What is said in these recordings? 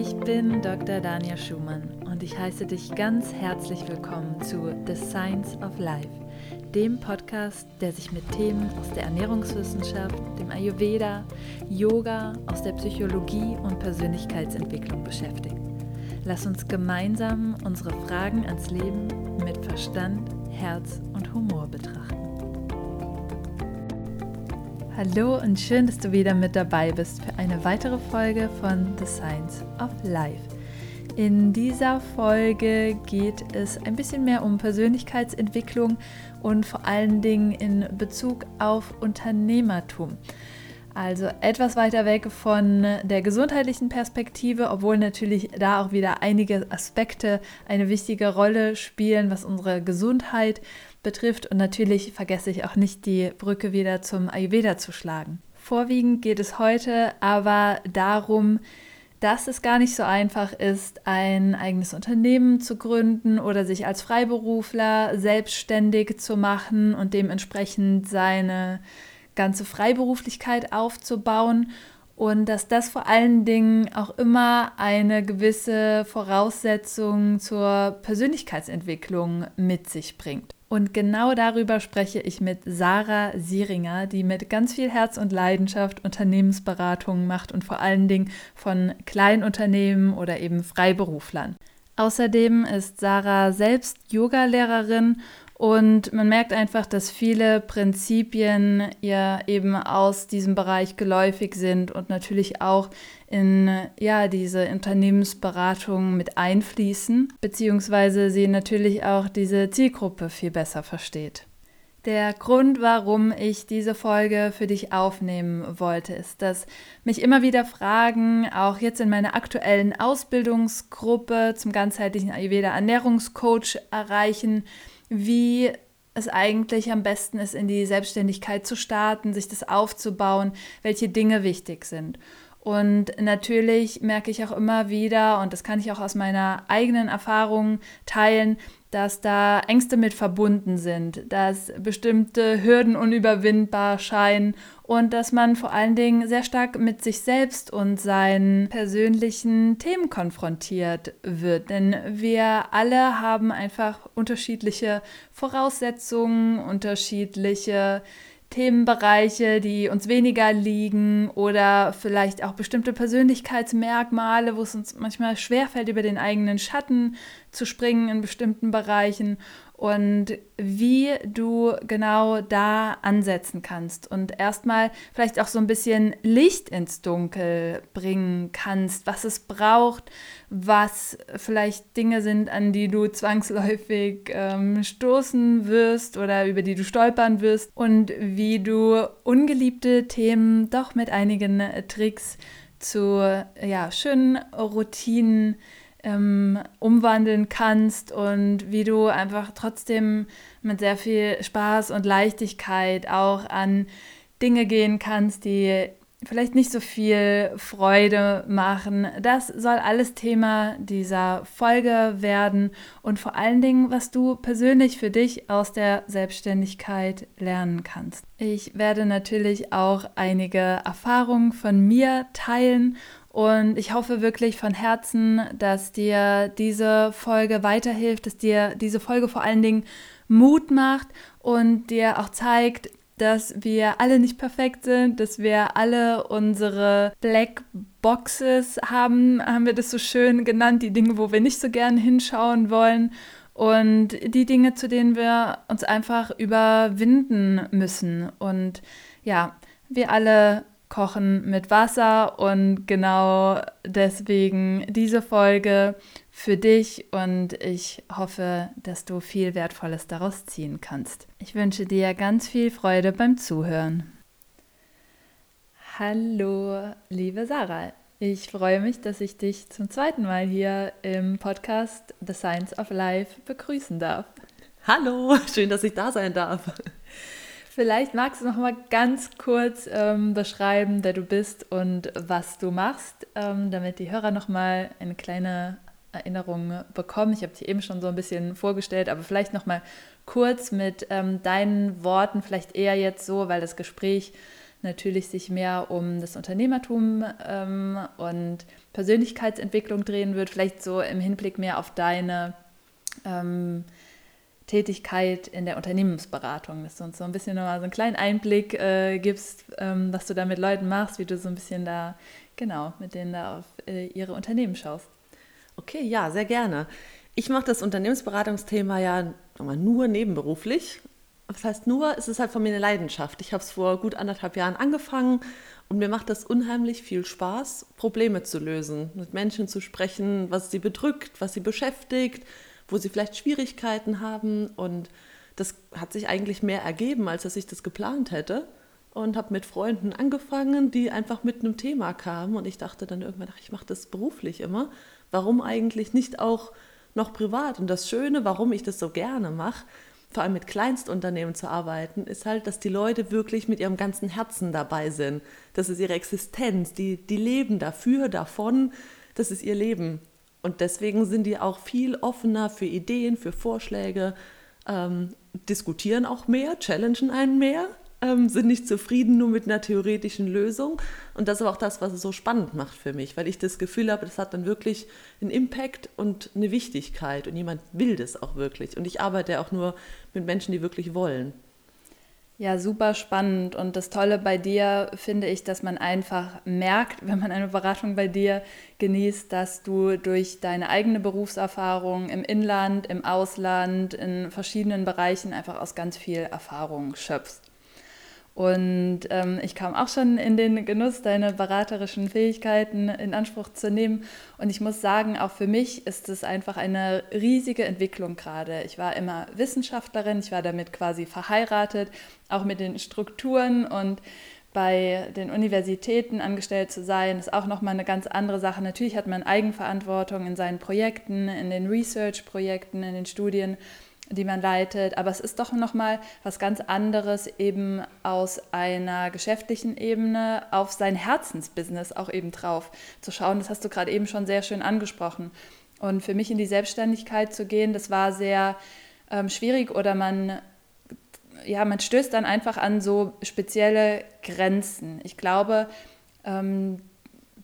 Ich bin Dr. Dania Schumann und ich heiße dich ganz herzlich willkommen zu The Science of Life, dem Podcast, der sich mit Themen aus der Ernährungswissenschaft, dem Ayurveda, Yoga, aus der Psychologie und Persönlichkeitsentwicklung beschäftigt. Lass uns gemeinsam unsere Fragen ans Leben mit Verstand, Herz und Humor Hallo und schön, dass du wieder mit dabei bist für eine weitere Folge von The Science of Life. In dieser Folge geht es ein bisschen mehr um Persönlichkeitsentwicklung und vor allen Dingen in Bezug auf Unternehmertum. Also etwas weiter weg von der gesundheitlichen Perspektive, obwohl natürlich da auch wieder einige Aspekte eine wichtige Rolle spielen, was unsere Gesundheit betrifft. Und natürlich vergesse ich auch nicht, die Brücke wieder zum Ayurveda zu schlagen. Vorwiegend geht es heute aber darum, dass es gar nicht so einfach ist, ein eigenes Unternehmen zu gründen oder sich als Freiberufler selbstständig zu machen und dementsprechend seine ganze Freiberuflichkeit aufzubauen und dass das vor allen Dingen auch immer eine gewisse Voraussetzung zur Persönlichkeitsentwicklung mit sich bringt. Und genau darüber spreche ich mit Sarah Sieringer, die mit ganz viel Herz und Leidenschaft Unternehmensberatungen macht und vor allen Dingen von Kleinunternehmen oder eben Freiberuflern. Außerdem ist Sarah selbst Yogalehrerin und man merkt einfach, dass viele Prinzipien ja eben aus diesem Bereich geläufig sind und natürlich auch in ja, diese Unternehmensberatung mit einfließen, beziehungsweise sie natürlich auch diese Zielgruppe viel besser versteht. Der Grund, warum ich diese Folge für dich aufnehmen wollte, ist, dass mich immer wieder Fragen, auch jetzt in meiner aktuellen Ausbildungsgruppe zum ganzheitlichen Ayurveda Ernährungscoach erreichen, wie es eigentlich am besten ist, in die Selbstständigkeit zu starten, sich das aufzubauen, welche Dinge wichtig sind. Und natürlich merke ich auch immer wieder, und das kann ich auch aus meiner eigenen Erfahrung teilen, dass da Ängste mit verbunden sind, dass bestimmte Hürden unüberwindbar scheinen und dass man vor allen Dingen sehr stark mit sich selbst und seinen persönlichen Themen konfrontiert wird. Denn wir alle haben einfach unterschiedliche Voraussetzungen, unterschiedliche Themenbereiche, die uns weniger liegen oder vielleicht auch bestimmte Persönlichkeitsmerkmale, wo es uns manchmal schwerfällt, über den eigenen Schatten zu springen in bestimmten Bereichen und wie du genau da ansetzen kannst und erstmal vielleicht auch so ein bisschen Licht ins Dunkel bringen kannst, was es braucht, was vielleicht Dinge sind, an die du zwangsläufig ähm, stoßen wirst oder über die du stolpern wirst und wie du ungeliebte Themen doch mit einigen Tricks zu ja, schönen Routinen ähm, umwandeln kannst und wie du einfach trotzdem mit sehr viel Spaß und Leichtigkeit auch an Dinge gehen kannst, die vielleicht nicht so viel Freude machen. Das soll alles Thema dieser Folge werden und vor allen Dingen, was du persönlich für dich aus der Selbstständigkeit lernen kannst. Ich werde natürlich auch einige Erfahrungen von mir teilen und ich hoffe wirklich von Herzen, dass dir diese Folge weiterhilft, dass dir diese Folge vor allen Dingen Mut macht und dir auch zeigt, dass wir alle nicht perfekt sind, dass wir alle unsere Black Boxes haben, haben wir das so schön genannt, die Dinge, wo wir nicht so gern hinschauen wollen und die Dinge, zu denen wir uns einfach überwinden müssen. Und ja, wir alle kochen mit Wasser und genau deswegen diese Folge für dich und ich hoffe, dass du viel Wertvolles daraus ziehen kannst. Ich wünsche dir ganz viel Freude beim Zuhören. Hallo, liebe Sarah. Ich freue mich, dass ich dich zum zweiten Mal hier im Podcast The Science of Life begrüßen darf. Hallo, schön, dass ich da sein darf. Vielleicht magst du noch mal ganz kurz ähm, beschreiben, wer du bist und was du machst, ähm, damit die Hörer noch mal eine kleine Erinnerung bekommen. Ich habe dich eben schon so ein bisschen vorgestellt, aber vielleicht noch mal kurz mit ähm, deinen Worten, vielleicht eher jetzt so, weil das Gespräch natürlich sich mehr um das Unternehmertum ähm, und Persönlichkeitsentwicklung drehen wird, vielleicht so im Hinblick mehr auf deine ähm, Tätigkeit in der Unternehmensberatung, dass du uns so ein bisschen nochmal so einen kleinen Einblick äh, gibst, ähm, was du da mit Leuten machst, wie du so ein bisschen da, genau, mit denen da auf äh, ihre Unternehmen schaust. Okay, ja, sehr gerne. Ich mache das Unternehmensberatungsthema ja nur nebenberuflich. Das heißt nur, es ist halt von mir eine Leidenschaft. Ich habe es vor gut anderthalb Jahren angefangen und mir macht das unheimlich viel Spaß, Probleme zu lösen, mit Menschen zu sprechen, was sie bedrückt, was sie beschäftigt, wo sie vielleicht Schwierigkeiten haben. Und das hat sich eigentlich mehr ergeben, als dass ich das geplant hätte. Und habe mit Freunden angefangen, die einfach mit einem Thema kamen. Und ich dachte dann irgendwann, ach, ich mache das beruflich immer. Warum eigentlich nicht auch noch privat? Und das Schöne, warum ich das so gerne mache, vor allem mit Kleinstunternehmen zu arbeiten, ist halt, dass die Leute wirklich mit ihrem ganzen Herzen dabei sind. Das ist ihre Existenz. Die, die leben dafür, davon. Das ist ihr Leben. Und deswegen sind die auch viel offener für Ideen, für Vorschläge, ähm, diskutieren auch mehr, challengen einen mehr, ähm, sind nicht zufrieden nur mit einer theoretischen Lösung. Und das ist aber auch das, was es so spannend macht für mich, weil ich das Gefühl habe, das hat dann wirklich einen Impact und eine Wichtigkeit und jemand will das auch wirklich. Und ich arbeite auch nur mit Menschen, die wirklich wollen. Ja, super spannend. Und das Tolle bei dir finde ich, dass man einfach merkt, wenn man eine Beratung bei dir genießt, dass du durch deine eigene Berufserfahrung im Inland, im Ausland, in verschiedenen Bereichen einfach aus ganz viel Erfahrung schöpfst. Und ähm, ich kam auch schon in den Genuss, deine beraterischen Fähigkeiten in Anspruch zu nehmen. Und ich muss sagen, auch für mich ist es einfach eine riesige Entwicklung gerade. Ich war immer Wissenschaftlerin, ich war damit quasi verheiratet, auch mit den Strukturen und bei den Universitäten angestellt zu sein, ist auch nochmal eine ganz andere Sache. Natürlich hat man Eigenverantwortung in seinen Projekten, in den Research-Projekten, in den Studien die man leitet. Aber es ist doch nochmal was ganz anderes, eben aus einer geschäftlichen Ebene auf sein Herzensbusiness auch eben drauf zu schauen. Das hast du gerade eben schon sehr schön angesprochen. Und für mich in die Selbstständigkeit zu gehen, das war sehr ähm, schwierig oder man, ja, man stößt dann einfach an so spezielle Grenzen. Ich glaube, ähm,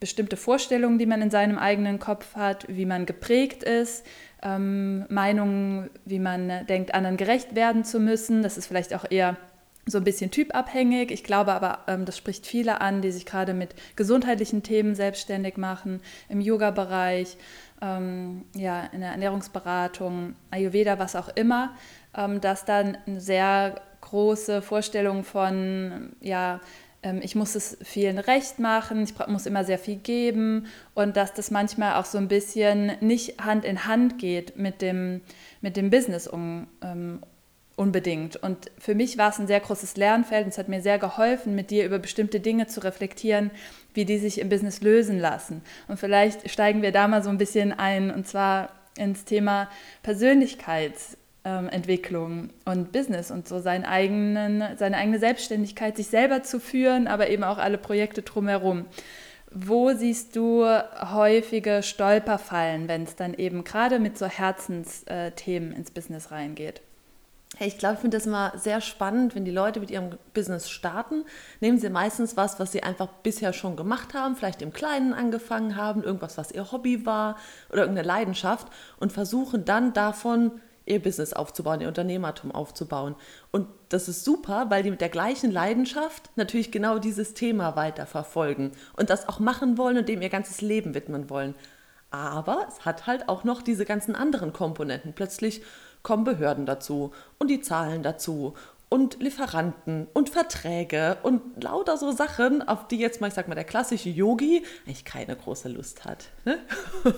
bestimmte Vorstellungen, die man in seinem eigenen Kopf hat, wie man geprägt ist, ähm, Meinungen, wie man denkt, anderen gerecht werden zu müssen. Das ist vielleicht auch eher so ein bisschen typabhängig. Ich glaube aber, ähm, das spricht viele an, die sich gerade mit gesundheitlichen Themen selbstständig machen, im Yoga-Bereich, ähm, ja, in der Ernährungsberatung, Ayurveda, was auch immer, ähm, dass dann eine sehr große Vorstellung von ja, ich muss es vielen recht machen, ich muss immer sehr viel geben und dass das manchmal auch so ein bisschen nicht Hand in Hand geht mit dem, mit dem Business um, ähm, unbedingt. Und für mich war es ein sehr großes Lernfeld und es hat mir sehr geholfen, mit dir über bestimmte Dinge zu reflektieren, wie die sich im Business lösen lassen. Und vielleicht steigen wir da mal so ein bisschen ein und zwar ins Thema Persönlichkeits ähm, Entwicklung und Business und so seinen eigenen, seine eigene Selbstständigkeit, sich selber zu führen, aber eben auch alle Projekte drumherum. Wo siehst du häufige Stolperfallen, wenn es dann eben gerade mit so Herzensthemen ins Business reingeht? Hey, ich glaube, ich finde das immer sehr spannend, wenn die Leute mit ihrem Business starten, nehmen sie meistens was, was sie einfach bisher schon gemacht haben, vielleicht im Kleinen angefangen haben, irgendwas, was ihr Hobby war oder irgendeine Leidenschaft und versuchen dann davon ihr Business aufzubauen, ihr Unternehmertum aufzubauen. Und das ist super, weil die mit der gleichen Leidenschaft natürlich genau dieses Thema weiterverfolgen und das auch machen wollen und dem ihr ganzes Leben widmen wollen. Aber es hat halt auch noch diese ganzen anderen Komponenten. Plötzlich kommen Behörden dazu und die Zahlen dazu und Lieferanten und Verträge und lauter so Sachen, auf die jetzt mal, ich sag mal, der klassische Yogi eigentlich keine große Lust hat. Ne?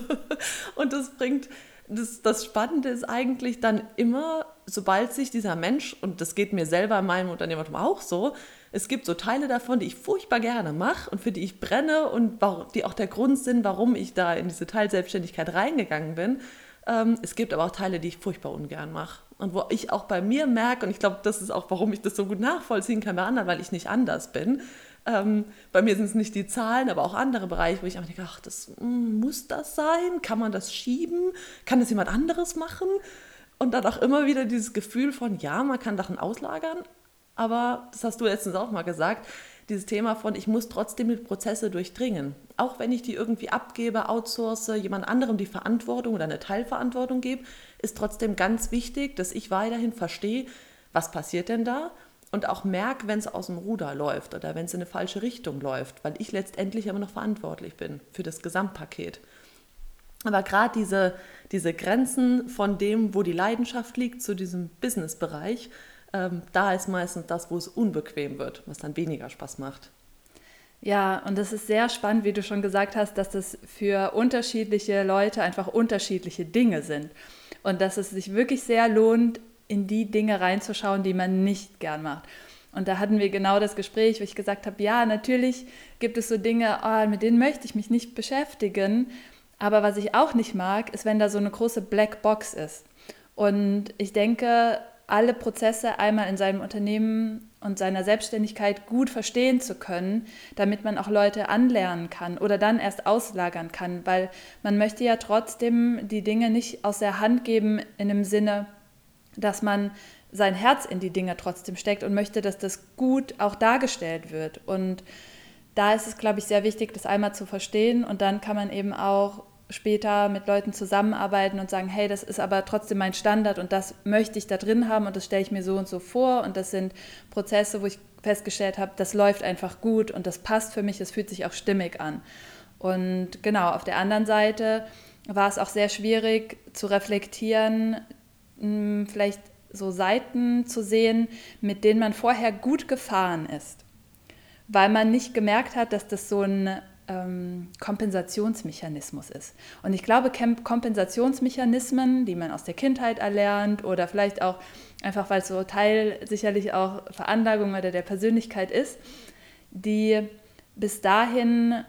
und das bringt das, das Spannende ist eigentlich dann immer, sobald sich dieser Mensch, und das geht mir selber in meinem Unternehmertum auch so, es gibt so Teile davon, die ich furchtbar gerne mache und für die ich brenne und die auch der Grund sind, warum ich da in diese Teilselbstständigkeit reingegangen bin. Ähm, es gibt aber auch Teile, die ich furchtbar ungern mache. Und wo ich auch bei mir merke, und ich glaube, das ist auch, warum ich das so gut nachvollziehen kann bei anderen, weil ich nicht anders bin, ähm, bei mir sind es nicht die Zahlen, aber auch andere Bereiche, wo ich einfach denke, ach, das mm, muss das sein? Kann man das schieben? Kann das jemand anderes machen? Und dann auch immer wieder dieses Gefühl von, ja, man kann Sachen auslagern, aber das hast du letztens auch mal gesagt, dieses Thema von, ich muss trotzdem die Prozesse durchdringen. Auch wenn ich die irgendwie abgebe, outsource, jemand anderem die Verantwortung oder eine Teilverantwortung gebe, ist trotzdem ganz wichtig, dass ich weiterhin verstehe, was passiert denn da und auch merke, wenn es aus dem Ruder läuft oder wenn es in eine falsche Richtung läuft, weil ich letztendlich immer noch verantwortlich bin für das Gesamtpaket. Aber gerade diese, diese Grenzen von dem, wo die Leidenschaft liegt, zu diesem Business-Bereich, ähm, da ist meistens das, wo es unbequem wird, was dann weniger Spaß macht. Ja, und das ist sehr spannend, wie du schon gesagt hast, dass das für unterschiedliche Leute einfach unterschiedliche Dinge sind. Und dass es sich wirklich sehr lohnt, in die Dinge reinzuschauen, die man nicht gern macht. Und da hatten wir genau das Gespräch, wo ich gesagt habe, ja, natürlich gibt es so Dinge, oh, mit denen möchte ich mich nicht beschäftigen. Aber was ich auch nicht mag, ist, wenn da so eine große Black Box ist. Und ich denke, alle Prozesse einmal in seinem Unternehmen und seiner Selbstständigkeit gut verstehen zu können, damit man auch Leute anlernen kann oder dann erst auslagern kann, weil man möchte ja trotzdem die Dinge nicht aus der Hand geben in dem Sinne, dass man sein Herz in die Dinge trotzdem steckt und möchte, dass das gut auch dargestellt wird. Und da ist es, glaube ich, sehr wichtig, das einmal zu verstehen und dann kann man eben auch später mit Leuten zusammenarbeiten und sagen, hey, das ist aber trotzdem mein Standard und das möchte ich da drin haben und das stelle ich mir so und so vor und das sind Prozesse, wo ich festgestellt habe, das läuft einfach gut und das passt für mich, es fühlt sich auch stimmig an. Und genau, auf der anderen Seite war es auch sehr schwierig zu reflektieren, hm, vielleicht so Seiten zu sehen, mit denen man vorher gut gefahren ist, weil man nicht gemerkt hat, dass das so ein ähm, Kompensationsmechanismus ist. Und ich glaube, Kompensationsmechanismen, die man aus der Kindheit erlernt oder vielleicht auch einfach, weil es so Teil sicherlich auch Veranlagung oder der Persönlichkeit ist, die bis dahin,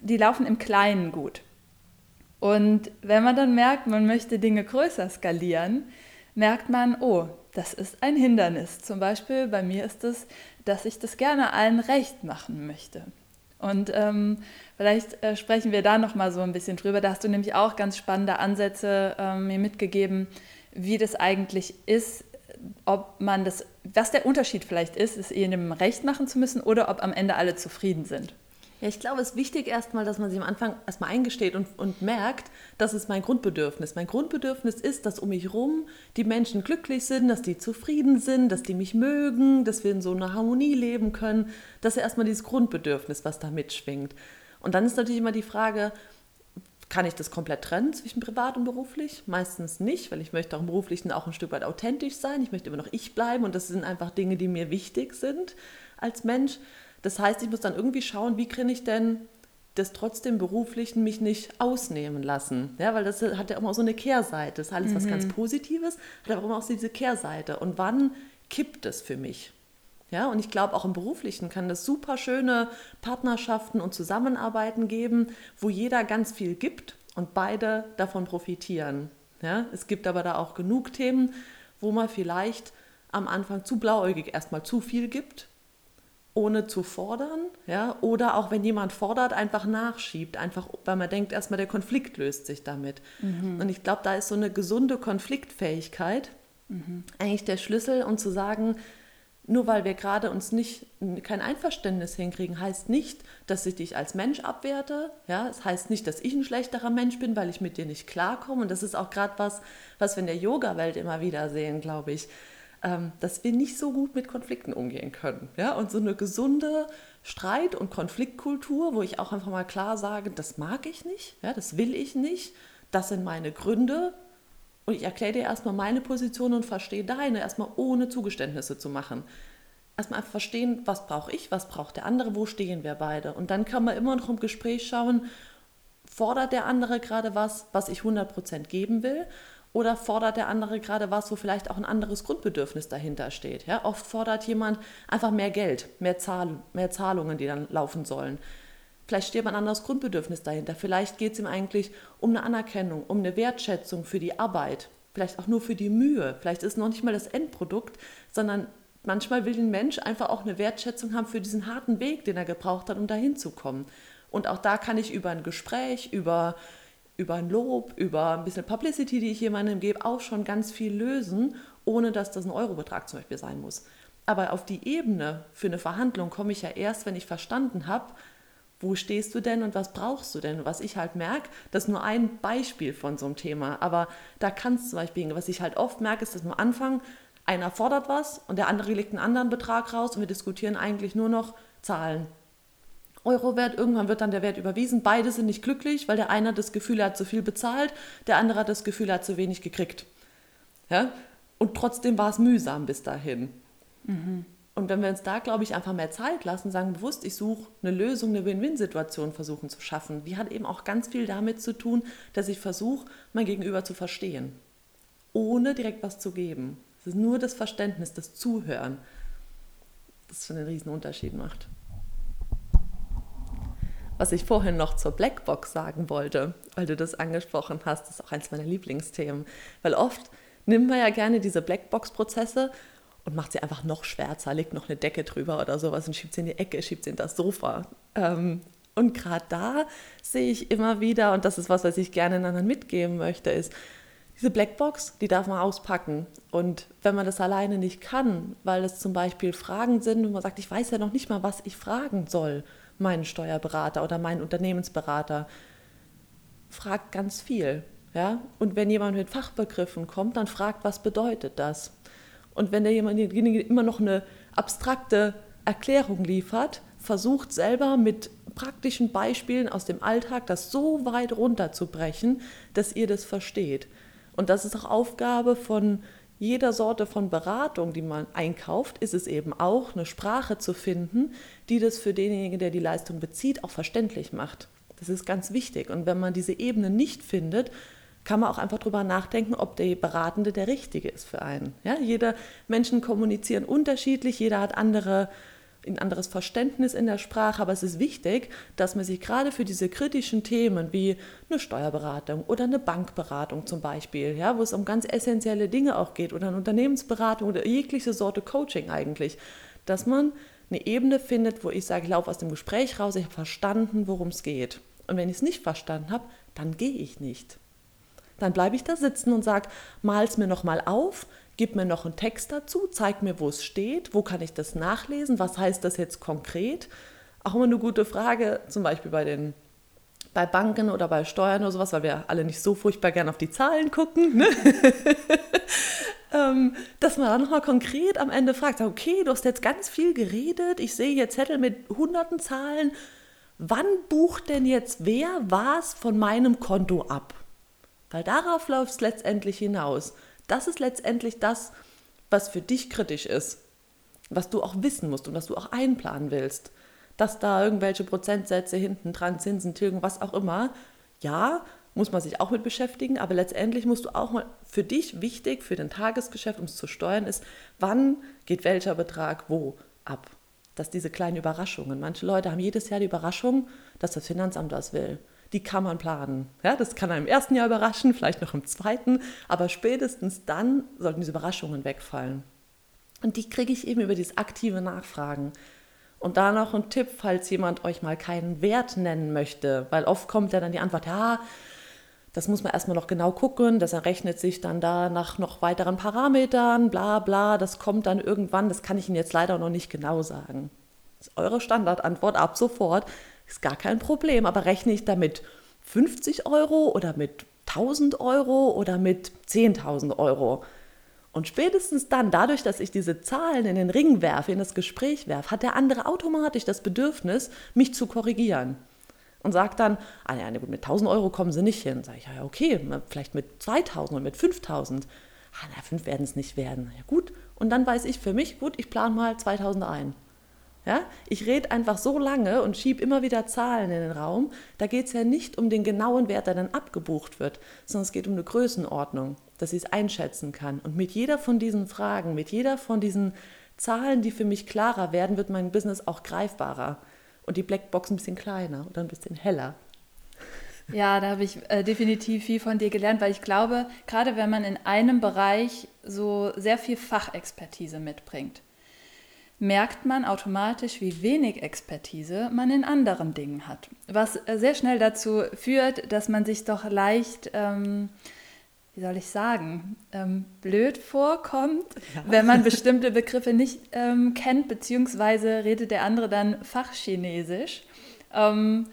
die laufen im Kleinen gut. Und wenn man dann merkt, man möchte Dinge größer skalieren, merkt man, oh, das ist ein Hindernis. Zum Beispiel bei mir ist es, dass ich das gerne allen recht machen möchte. Und ähm, vielleicht äh, sprechen wir da noch mal so ein bisschen drüber. Da hast du nämlich auch ganz spannende Ansätze äh, mir mitgegeben, wie das eigentlich ist, ob man das, was der Unterschied vielleicht ist, es ihnen recht machen zu müssen oder ob am Ende alle zufrieden sind. Ja, ich glaube, es ist wichtig erstmal, dass man sich am Anfang erstmal eingesteht und, und merkt, das ist mein Grundbedürfnis. Mein Grundbedürfnis ist, dass um mich herum die Menschen glücklich sind, dass die zufrieden sind, dass die mich mögen, dass wir in so einer Harmonie leben können. Das ist erstmal dieses Grundbedürfnis, was da mitschwingt. Und dann ist natürlich immer die Frage, kann ich das komplett trennen zwischen privat und beruflich? Meistens nicht, weil ich möchte auch im beruflichen auch ein Stück weit authentisch sein. Ich möchte immer noch ich bleiben und das sind einfach Dinge, die mir wichtig sind als Mensch. Das heißt, ich muss dann irgendwie schauen, wie kann ich denn das trotzdem beruflichen mich nicht ausnehmen lassen. Ja, weil das hat ja immer so eine Kehrseite. Das ist alles mhm. was ganz mhm. Positives, hat aber immer auch diese Kehrseite. Und wann kippt es für mich? Ja, und ich glaube, auch im Beruflichen kann es super schöne Partnerschaften und Zusammenarbeiten geben, wo jeder ganz viel gibt und beide davon profitieren. Ja, es gibt aber da auch genug Themen, wo man vielleicht am Anfang zu blauäugig erstmal zu viel gibt ohne zu fordern, ja, oder auch wenn jemand fordert, einfach nachschiebt, einfach weil man denkt, erstmal der Konflikt löst sich damit. Mhm. Und ich glaube, da ist so eine gesunde Konfliktfähigkeit mhm. eigentlich der Schlüssel, um zu sagen, nur weil wir gerade uns nicht kein Einverständnis hinkriegen, heißt nicht, dass ich dich als Mensch abwerte. Ja, es heißt nicht, dass ich ein schlechterer Mensch bin, weil ich mit dir nicht klarkomme. Und das ist auch gerade was, was wir in der Yoga-Welt immer wieder sehen, glaube ich dass wir nicht so gut mit Konflikten umgehen können. Ja? Und so eine gesunde Streit- und Konfliktkultur, wo ich auch einfach mal klar sage, das mag ich nicht, ja, das will ich nicht, das sind meine Gründe. Und ich erkläre dir erstmal meine Position und verstehe deine, erstmal ohne Zugeständnisse zu machen. Erstmal einfach verstehen, was brauche ich, was braucht der andere, wo stehen wir beide. Und dann kann man immer noch im Gespräch schauen, fordert der andere gerade was, was ich 100% geben will? Oder fordert der andere gerade was, wo vielleicht auch ein anderes Grundbedürfnis dahinter steht? Ja, oft fordert jemand einfach mehr Geld, mehr, Zahl, mehr Zahlungen, die dann laufen sollen. Vielleicht steht ein anderes Grundbedürfnis dahinter. Vielleicht geht es ihm eigentlich um eine Anerkennung, um eine Wertschätzung für die Arbeit. Vielleicht auch nur für die Mühe. Vielleicht ist es noch nicht mal das Endprodukt, sondern manchmal will ein Mensch einfach auch eine Wertschätzung haben für diesen harten Weg, den er gebraucht hat, um dahin zu kommen. Und auch da kann ich über ein Gespräch, über über ein Lob, über ein bisschen Publicity, die ich jemandem gebe, auch schon ganz viel lösen, ohne dass das ein Eurobetrag zum Beispiel sein muss. Aber auf die Ebene für eine Verhandlung komme ich ja erst, wenn ich verstanden habe, wo stehst du denn und was brauchst du denn? Was ich halt merke, das ist nur ein Beispiel von so einem Thema. Aber da kann es zum Beispiel, was ich halt oft merke, ist, dass am Anfang einer fordert was und der andere legt einen anderen Betrag raus und wir diskutieren eigentlich nur noch Zahlen. Eurowert, irgendwann wird dann der Wert überwiesen. Beide sind nicht glücklich, weil der eine das Gefühl er hat zu viel bezahlt, der andere hat das Gefühl, er hat zu wenig gekriegt. Ja? Und trotzdem war es mühsam bis dahin. Mhm. Und wenn wir uns da, glaube ich, einfach mehr Zeit lassen, sagen bewusst, ich suche eine Lösung, eine Win-Win-Situation versuchen zu schaffen, die hat eben auch ganz viel damit zu tun, dass ich versuche, mein Gegenüber zu verstehen, ohne direkt was zu geben. Es ist nur das Verständnis, das Zuhören, das schon einen riesen Unterschied macht. Was ich vorhin noch zur Blackbox sagen wollte, weil du das angesprochen hast, ist auch eins meiner Lieblingsthemen. Weil oft nimmt man ja gerne diese Blackbox-Prozesse und macht sie einfach noch schwärzer, legt noch eine Decke drüber oder sowas und schiebt sie in die Ecke, schiebt sie in das Sofa. Ähm, und gerade da sehe ich immer wieder, und das ist was, was ich gerne anderen mitgeben möchte, ist, diese Blackbox, die darf man auspacken. Und wenn man das alleine nicht kann, weil es zum Beispiel Fragen sind und man sagt, ich weiß ja noch nicht mal, was ich fragen soll, meinen Steuerberater oder meinen Unternehmensberater, fragt ganz viel. Ja? Und wenn jemand mit Fachbegriffen kommt, dann fragt, was bedeutet das? Und wenn derjenige immer noch eine abstrakte Erklärung liefert, versucht selber mit praktischen Beispielen aus dem Alltag das so weit runterzubrechen, dass ihr das versteht. Und das ist auch Aufgabe von jeder Sorte von Beratung, die man einkauft, ist es eben auch, eine Sprache zu finden, die das für denjenigen, der die Leistung bezieht, auch verständlich macht. Das ist ganz wichtig. Und wenn man diese Ebene nicht findet, kann man auch einfach darüber nachdenken, ob der Beratende der Richtige ist für einen. Ja, jeder Menschen kommunizieren unterschiedlich, jeder hat andere, ein anderes Verständnis in der Sprache, aber es ist wichtig, dass man sich gerade für diese kritischen Themen wie eine Steuerberatung oder eine Bankberatung zum Beispiel, ja, wo es um ganz essentielle Dinge auch geht oder eine Unternehmensberatung oder jegliche Sorte Coaching eigentlich, dass man eine Ebene findet, wo ich sage, ich laufe aus dem Gespräch raus, ich habe verstanden, worum es geht. Und wenn ich es nicht verstanden habe, dann gehe ich nicht. Dann bleibe ich da sitzen und sage, mal es mir nochmal auf, gib mir noch einen Text dazu, zeig mir, wo es steht, wo kann ich das nachlesen, was heißt das jetzt konkret. Auch immer eine gute Frage, zum Beispiel bei den bei Banken oder bei Steuern oder sowas, weil wir alle nicht so furchtbar gern auf die Zahlen gucken, ne? ähm, dass man dann nochmal konkret am Ende fragt, okay, du hast jetzt ganz viel geredet, ich sehe hier Zettel mit hunderten Zahlen, wann bucht denn jetzt wer was von meinem Konto ab? Weil darauf läuft es letztendlich hinaus. Das ist letztendlich das, was für dich kritisch ist, was du auch wissen musst und was du auch einplanen willst. Dass da irgendwelche Prozentsätze hinten dran, Zinsen, Tilgen, was auch immer, ja, muss man sich auch mit beschäftigen, aber letztendlich musst du auch mal für dich wichtig, für dein Tagesgeschäft, um es zu steuern, ist, wann geht welcher Betrag wo ab. Dass diese kleinen Überraschungen, manche Leute haben jedes Jahr die Überraschung, dass das Finanzamt das will die kann man planen. Ja, das kann einem im ersten Jahr überraschen, vielleicht noch im zweiten, aber spätestens dann sollten diese Überraschungen wegfallen. Und die kriege ich eben über dieses aktive Nachfragen. Und da noch ein Tipp, falls jemand euch mal keinen Wert nennen möchte, weil oft kommt ja dann die Antwort, ja, das muss man erstmal noch genau gucken, das errechnet sich dann da nach noch weiteren Parametern, bla bla, das kommt dann irgendwann, das kann ich Ihnen jetzt leider noch nicht genau sagen. Das ist eure Standardantwort ab sofort. Ist gar kein Problem, aber rechne ich damit 50 Euro oder mit 1000 Euro oder mit 10.000 Euro? Und spätestens dann, dadurch, dass ich diese Zahlen in den Ring werfe, in das Gespräch werfe, hat der andere automatisch das Bedürfnis, mich zu korrigieren. Und sagt dann, ah ja, gut, mit 1000 Euro kommen sie nicht hin. Sage ich, ja, okay, vielleicht mit 2000 und mit 5000. Ah, na, 5 werden es nicht werden. Ja, gut. Und dann weiß ich für mich, gut, ich plane mal 2000 ein. Ja? Ich rede einfach so lange und schiebe immer wieder Zahlen in den Raum. Da geht es ja nicht um den genauen Wert, der dann abgebucht wird, sondern es geht um eine Größenordnung, dass ich es einschätzen kann. Und mit jeder von diesen Fragen, mit jeder von diesen Zahlen, die für mich klarer werden, wird mein Business auch greifbarer und die Blackbox ein bisschen kleiner oder ein bisschen heller. Ja, da habe ich äh, definitiv viel von dir gelernt, weil ich glaube, gerade wenn man in einem Bereich so sehr viel Fachexpertise mitbringt, merkt man automatisch, wie wenig Expertise man in anderen Dingen hat. Was äh, sehr schnell dazu führt, dass man sich doch leicht ähm, wie soll ich sagen, ähm, blöd vorkommt, ja. wenn man bestimmte Begriffe nicht ähm, kennt, beziehungsweise redet der andere dann Fachchinesisch. Ähm,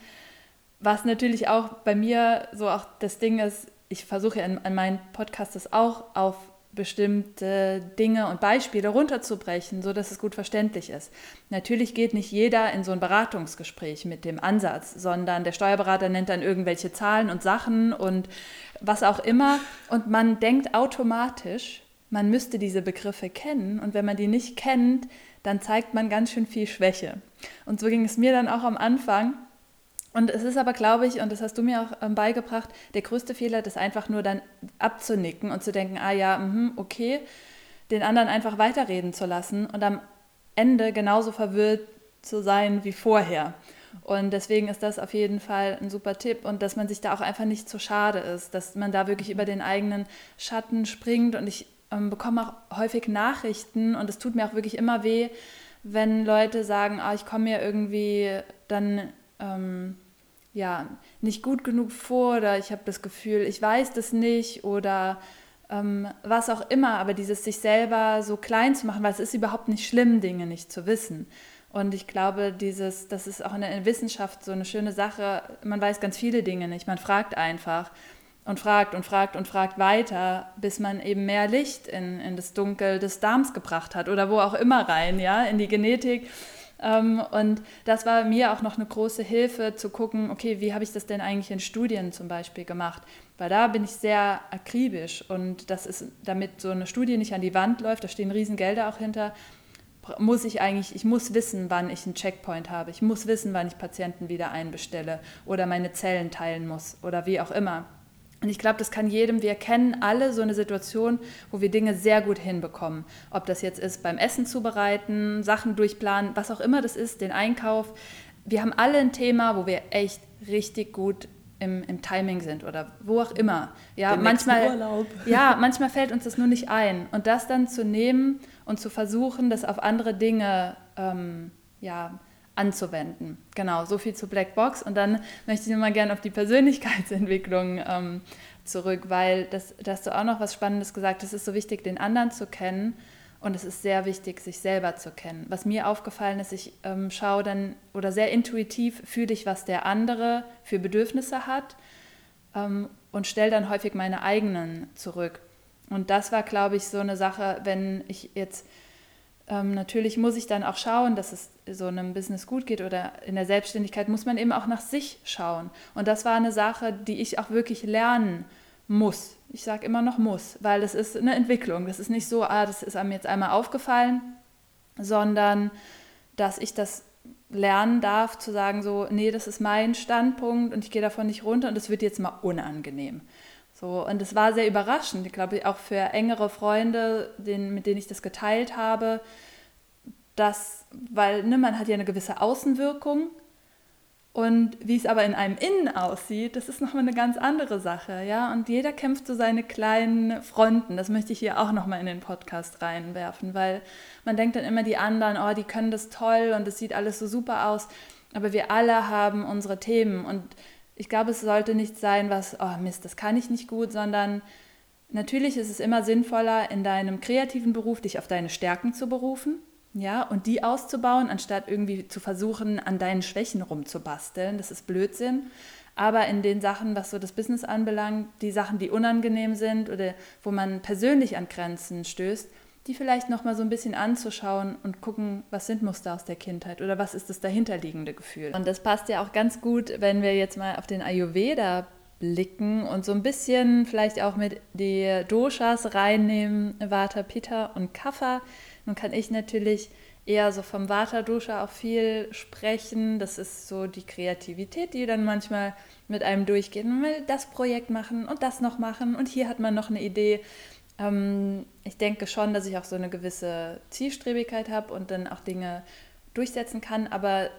was natürlich auch bei mir so auch das Ding ist, ich versuche an, an meinen Podcast das auch auf bestimmte Dinge und Beispiele runterzubrechen, so dass es gut verständlich ist. Natürlich geht nicht jeder in so ein Beratungsgespräch mit dem Ansatz, sondern der Steuerberater nennt dann irgendwelche Zahlen und Sachen und was auch immer und man denkt automatisch, man müsste diese Begriffe kennen und wenn man die nicht kennt, dann zeigt man ganz schön viel Schwäche. Und so ging es mir dann auch am Anfang und es ist aber, glaube ich, und das hast du mir auch ähm, beigebracht, der größte Fehler, das einfach nur dann abzunicken und zu denken, ah ja, mh, okay, den anderen einfach weiterreden zu lassen und am Ende genauso verwirrt zu sein wie vorher. Und deswegen ist das auf jeden Fall ein super Tipp und dass man sich da auch einfach nicht zu schade ist, dass man da wirklich über den eigenen Schatten springt. Und ich ähm, bekomme auch häufig Nachrichten und es tut mir auch wirklich immer weh, wenn Leute sagen, ah, ich komme mir irgendwie dann ähm, ja, nicht gut genug vor oder ich habe das Gefühl, ich weiß das nicht oder ähm, was auch immer, aber dieses sich selber so klein zu machen, weil es ist überhaupt nicht schlimm, Dinge nicht zu wissen. Und ich glaube, dieses, das ist auch in der Wissenschaft so eine schöne Sache. Man weiß ganz viele Dinge nicht. Man fragt einfach und fragt und fragt und fragt weiter, bis man eben mehr Licht in, in das Dunkel des Darms gebracht hat oder wo auch immer rein, ja, in die Genetik und das war mir auch noch eine große Hilfe zu gucken, okay, wie habe ich das denn eigentlich in Studien zum Beispiel gemacht? Weil da bin ich sehr akribisch und das ist, damit so eine Studie nicht an die Wand läuft, da stehen Riesengelder auch hinter, muss ich eigentlich, ich muss wissen, wann ich einen Checkpoint habe. Ich muss wissen, wann ich Patienten wieder einbestelle oder meine Zellen teilen muss oder wie auch immer. Und ich glaube, das kann jedem, wir kennen alle so eine Situation, wo wir Dinge sehr gut hinbekommen. Ob das jetzt ist beim Essen zubereiten, Sachen durchplanen, was auch immer das ist, den Einkauf. Wir haben alle ein Thema, wo wir echt richtig gut im, im Timing sind oder wo auch immer. Ja, manchmal, ja, manchmal fällt uns das nur nicht ein. Und das dann zu nehmen und zu versuchen, das auf andere Dinge ähm, ja, anzuwenden. Genau, so viel zu Blackbox. Und dann möchte ich nochmal gerne auf die Persönlichkeitsentwicklung ähm, zurück, weil das, da hast du auch noch was Spannendes gesagt. Es ist so wichtig, den anderen zu kennen. Und es ist sehr wichtig, sich selber zu kennen. Was mir aufgefallen ist, ich ähm, schaue dann oder sehr intuitiv fühle ich, was der andere für Bedürfnisse hat ähm, und stelle dann häufig meine eigenen zurück. Und das war, glaube ich, so eine Sache, wenn ich jetzt ähm, natürlich muss ich dann auch schauen, dass es so einem Business gut geht oder in der Selbstständigkeit muss man eben auch nach sich schauen. Und das war eine Sache, die ich auch wirklich lernen muss. Ich sage immer noch muss, weil das ist eine Entwicklung. Das ist nicht so, ah, das ist einem jetzt einmal aufgefallen, sondern dass ich das lernen darf, zu sagen so, nee, das ist mein Standpunkt und ich gehe davon nicht runter und es wird jetzt mal unangenehm. So, und es war sehr überraschend, ich glaube, auch für engere Freunde, den, mit denen ich das geteilt habe, dass, weil ne, man hat ja eine gewisse Außenwirkung und wie es aber in einem Innen aussieht, das ist nochmal eine ganz andere Sache, ja. Und jeder kämpft so seine kleinen Fronten. Das möchte ich hier auch nochmal in den Podcast reinwerfen, weil man denkt dann immer, die anderen, oh, die können das toll und es sieht alles so super aus. Aber wir alle haben unsere Themen und ich glaube, es sollte nicht sein, was, oh Mist, das kann ich nicht gut, sondern natürlich ist es immer sinnvoller, in deinem kreativen Beruf dich auf deine Stärken zu berufen, ja, und die auszubauen, anstatt irgendwie zu versuchen, an deinen Schwächen rumzubasteln. Das ist Blödsinn. Aber in den Sachen, was so das Business anbelangt, die Sachen, die unangenehm sind oder wo man persönlich an Grenzen stößt, die vielleicht noch mal so ein bisschen anzuschauen und gucken, was sind Muster aus der Kindheit oder was ist das dahinterliegende Gefühl. Und das passt ja auch ganz gut, wenn wir jetzt mal auf den Ayurveda blicken und so ein bisschen vielleicht auch mit die Doshas reinnehmen, Vata, Pitta und Kapha. Nun kann ich natürlich eher so vom Vata Dosha auch viel sprechen. Das ist so die Kreativität, die dann manchmal mit einem durchgeht. Man will das Projekt machen und das noch machen und hier hat man noch eine Idee. Ähm, ich denke schon, dass ich auch so eine gewisse Zielstrebigkeit habe und dann auch Dinge durchsetzen kann, aber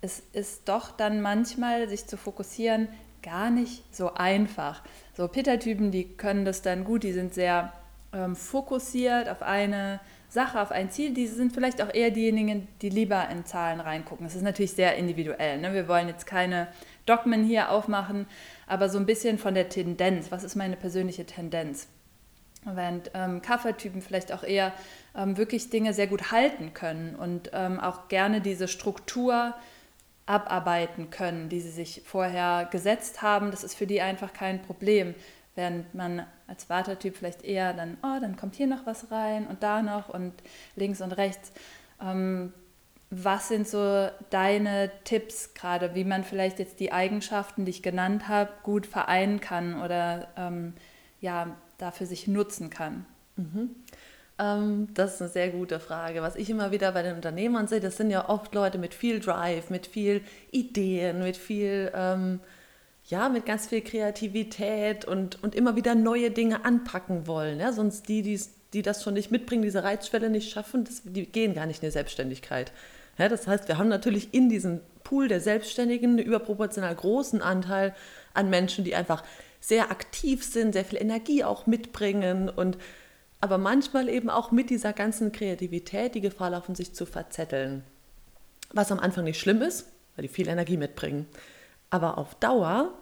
es ist doch dann manchmal, sich zu fokussieren, gar nicht so einfach. So Pitta-Typen, die können das dann gut, die sind sehr ähm, fokussiert auf eine Sache, auf ein Ziel. Die sind vielleicht auch eher diejenigen, die lieber in Zahlen reingucken. Das ist natürlich sehr individuell. Ne? Wir wollen jetzt keine Dogmen hier aufmachen, aber so ein bisschen von der Tendenz. Was ist meine persönliche Tendenz? Während ähm, Kaffertypen vielleicht auch eher ähm, wirklich Dinge sehr gut halten können und ähm, auch gerne diese Struktur abarbeiten können, die sie sich vorher gesetzt haben. Das ist für die einfach kein Problem. Während man als Vatertyp vielleicht eher dann, oh, dann kommt hier noch was rein und da noch und links und rechts. Ähm, was sind so deine Tipps gerade, wie man vielleicht jetzt die Eigenschaften, die ich genannt habe, gut vereinen kann oder ähm, ja, dafür sich nutzen kann? Mhm. Ähm, das ist eine sehr gute Frage. Was ich immer wieder bei den Unternehmern sehe, das sind ja oft Leute mit viel Drive, mit viel Ideen, mit viel, ähm, ja, mit ganz viel Kreativität und, und immer wieder neue Dinge anpacken wollen. Ja? Sonst die, die, die das schon nicht mitbringen, diese Reizschwelle nicht schaffen, das, die gehen gar nicht in die Selbstständigkeit. Ja, das heißt, wir haben natürlich in diesem Pool der Selbstständigen einen überproportional großen Anteil an Menschen, die einfach sehr aktiv sind, sehr viel Energie auch mitbringen und aber manchmal eben auch mit dieser ganzen Kreativität die Gefahr laufen, sich zu verzetteln. Was am Anfang nicht schlimm ist, weil die viel Energie mitbringen, aber auf Dauer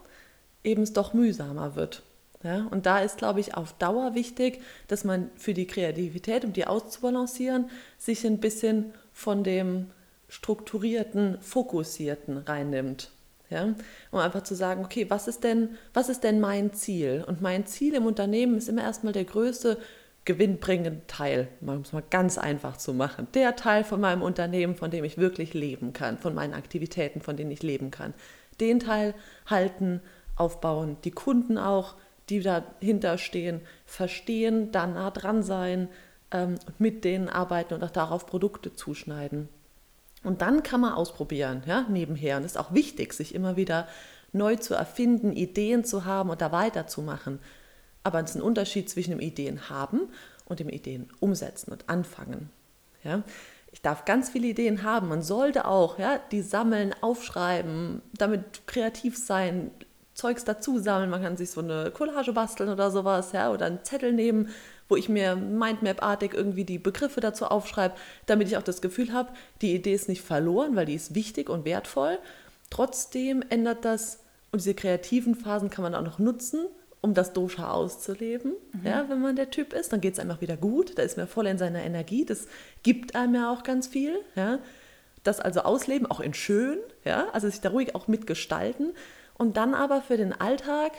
eben es doch mühsamer wird. Ja, und da ist, glaube ich, auf Dauer wichtig, dass man für die Kreativität, um die auszubalancieren, sich ein bisschen von dem strukturierten, fokussierten reinnimmt. Ja? Um einfach zu sagen, okay, was ist, denn, was ist denn mein Ziel? Und mein Ziel im Unternehmen ist immer erstmal der größte gewinnbringende Teil, um es mal ganz einfach zu machen. Der Teil von meinem Unternehmen, von dem ich wirklich leben kann, von meinen Aktivitäten, von denen ich leben kann. Den Teil halten, aufbauen, die Kunden auch, die dahinter stehen, verstehen, da nah dran sein ähm, mit denen arbeiten und auch darauf Produkte zuschneiden. Und dann kann man ausprobieren, ja, nebenher. Und es ist auch wichtig, sich immer wieder neu zu erfinden, Ideen zu haben und da weiterzumachen. Aber es ist ein Unterschied zwischen dem Ideen haben und dem Ideen umsetzen und anfangen. Ja. Ich darf ganz viele Ideen haben. Man sollte auch ja, die sammeln, aufschreiben, damit kreativ sein, Zeugs dazu sammeln. Man kann sich so eine Collage basteln oder sowas, ja, oder einen Zettel nehmen wo ich mir Mindmap-artig irgendwie die Begriffe dazu aufschreibe, damit ich auch das Gefühl habe, die Idee ist nicht verloren, weil die ist wichtig und wertvoll. Trotzdem ändert das, und diese kreativen Phasen kann man auch noch nutzen, um das Dosha auszuleben, mhm. ja, wenn man der Typ ist. Dann geht es einfach wieder gut, da ist man voll in seiner Energie, das gibt einem ja auch ganz viel. Ja. Das also ausleben, auch in schön, ja, also sich da ruhig auch mitgestalten und dann aber für den Alltag